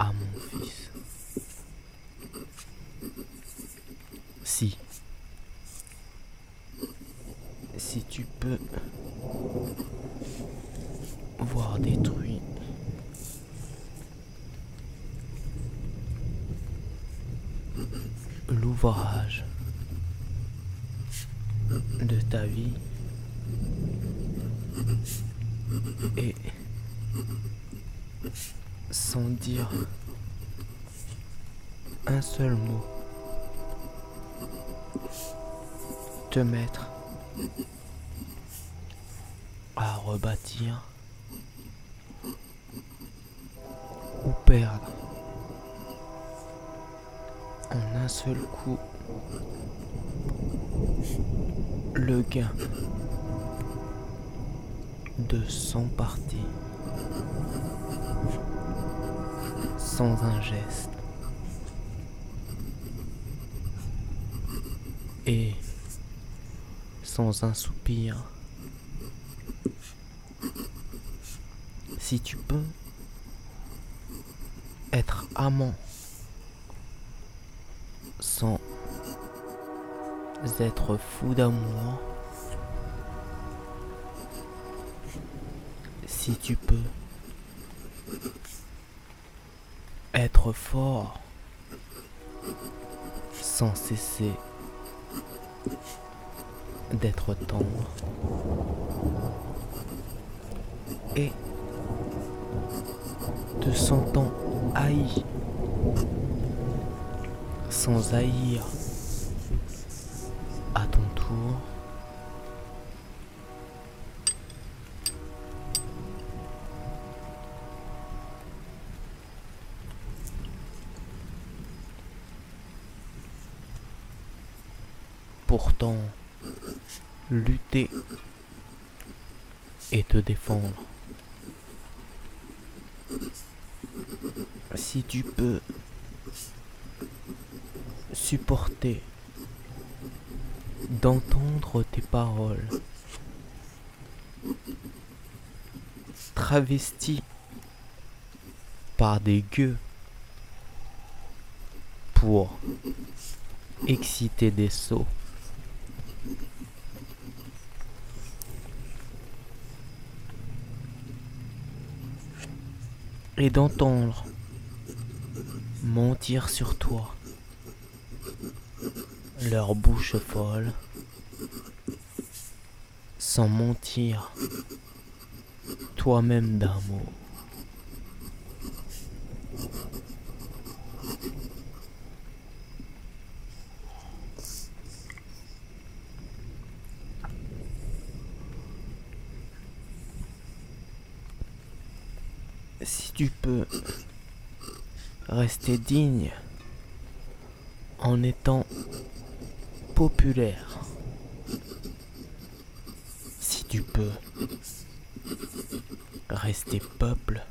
à mon fils. Si. Si tu peux voir détruit l'ouvrage de ta vie et sans dire un seul mot. Te mettre à rebâtir ou perdre en un seul coup le gain de 100 parties sans un geste et sans un soupir. Si tu peux être amant sans être fou d'amour, si tu peux être fort sans cesser d'être tendre. Et te sentant haï sans haïr Pourtant, lutter et te défendre. Si tu peux supporter d'entendre tes paroles travesties par des gueux pour exciter des sots. Et d'entendre mentir sur toi, leur bouche folle, sans mentir toi-même d'un mot. Si tu peux rester digne en étant populaire, si tu peux rester peuple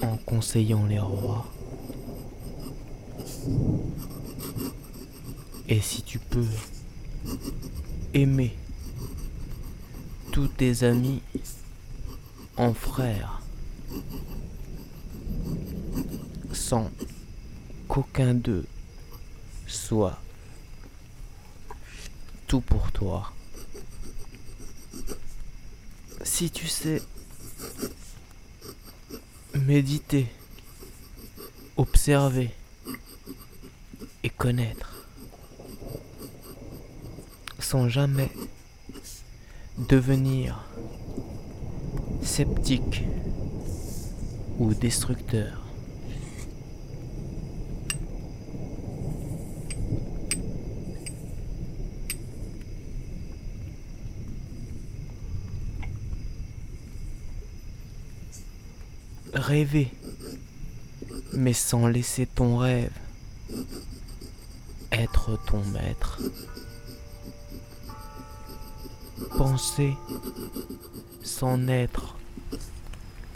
en conseillant les rois, et si tu peux aimer tous tes amis en frère, sans qu'aucun d'eux soit tout pour toi. Si tu sais méditer, observer et connaître, sans jamais devenir sceptique ou destructeur. Rêver, mais sans laisser ton rêve être ton maître. Penser sans être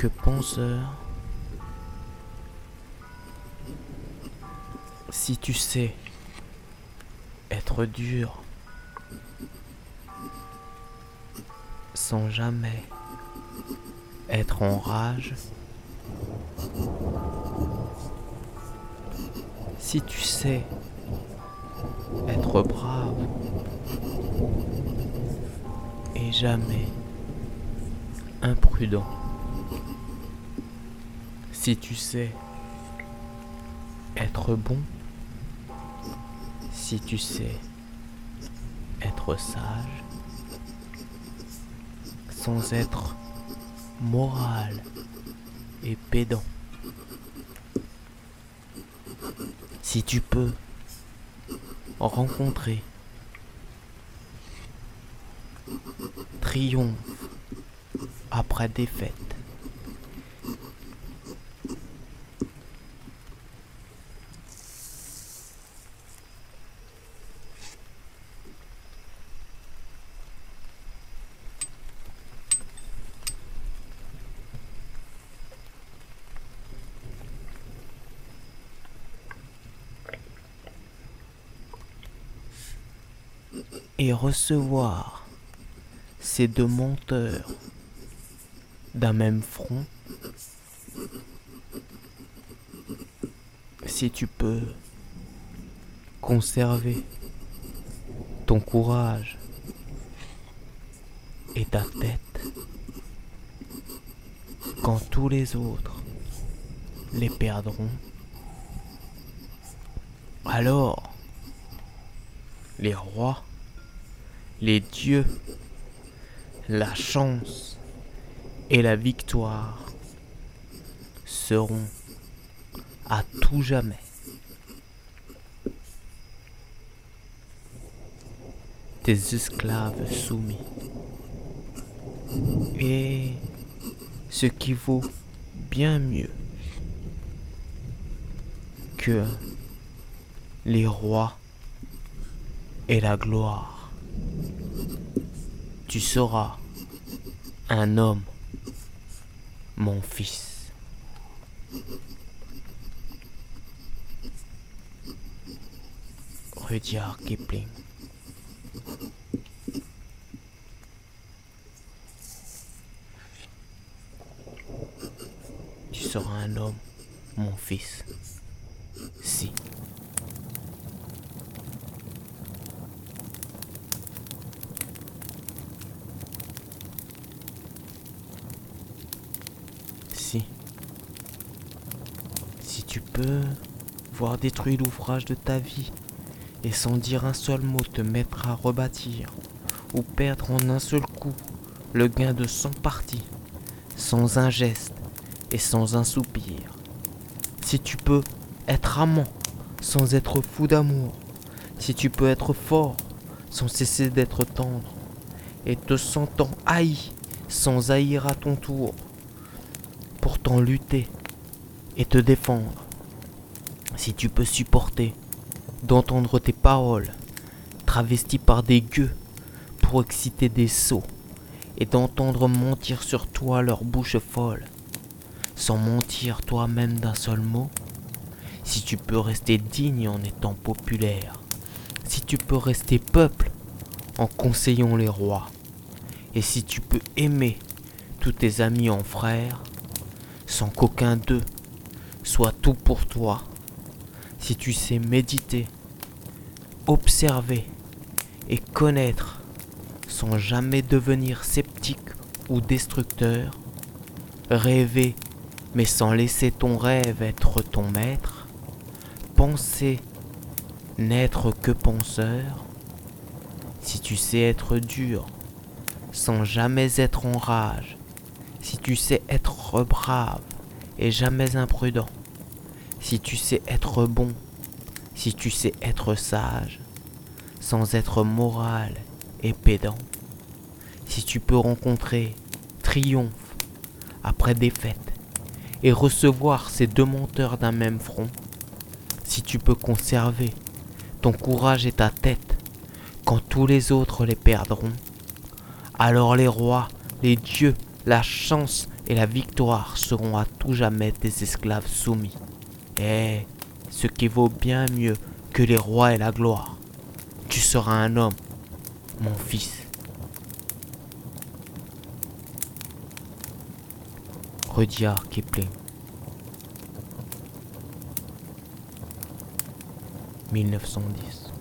penseur. Si tu sais être dur sans jamais être en rage Si tu sais être brave et jamais imprudent, si tu sais être bon, si tu sais être sage, sans être moral et pédant. Si tu peux rencontrer triomphe après défaite, et recevoir ces deux menteurs d'un même front, si tu peux conserver ton courage et ta tête quand tous les autres les perdront, alors les rois les dieux, la chance et la victoire seront à tout jamais. Tes esclaves soumis. Et ce qui vaut bien mieux que les rois et la gloire tu seras un homme, mon fils. Rudyard Kipling. Tu seras un homme, mon fils. Si. Voir détruire l'ouvrage de ta vie et sans dire un seul mot te mettre à rebâtir ou perdre en un seul coup le gain de cent parties, sans un geste et sans un soupir. Si tu peux être amant sans être fou d'amour, si tu peux être fort sans cesser d'être tendre, et te sentant haï sans haïr à ton tour, pourtant lutter et te défendre. Si tu peux supporter d'entendre tes paroles travesties par des gueux pour exciter des sots et d'entendre mentir sur toi leur bouche folle, sans mentir toi-même d'un seul mot, si tu peux rester digne en étant populaire, si tu peux rester peuple en conseillant les rois, et si tu peux aimer tous tes amis en frères, sans qu'aucun d'eux soit tout pour toi. Si tu sais méditer, observer et connaître sans jamais devenir sceptique ou destructeur, rêver mais sans laisser ton rêve être ton maître, penser n'être que penseur, si tu sais être dur sans jamais être en rage, si tu sais être brave et jamais imprudent, si tu sais être bon, si tu sais être sage, sans être moral et pédant, si tu peux rencontrer triomphe après défaite et recevoir ces deux menteurs d'un même front, si tu peux conserver ton courage et ta tête quand tous les autres les perdront, alors les rois, les dieux la chance et la victoire seront à tout jamais tes esclaves soumis. Eh, ce qui vaut bien mieux que les rois et la gloire. Tu seras un homme, mon fils. Rudyard Kipling. 1910.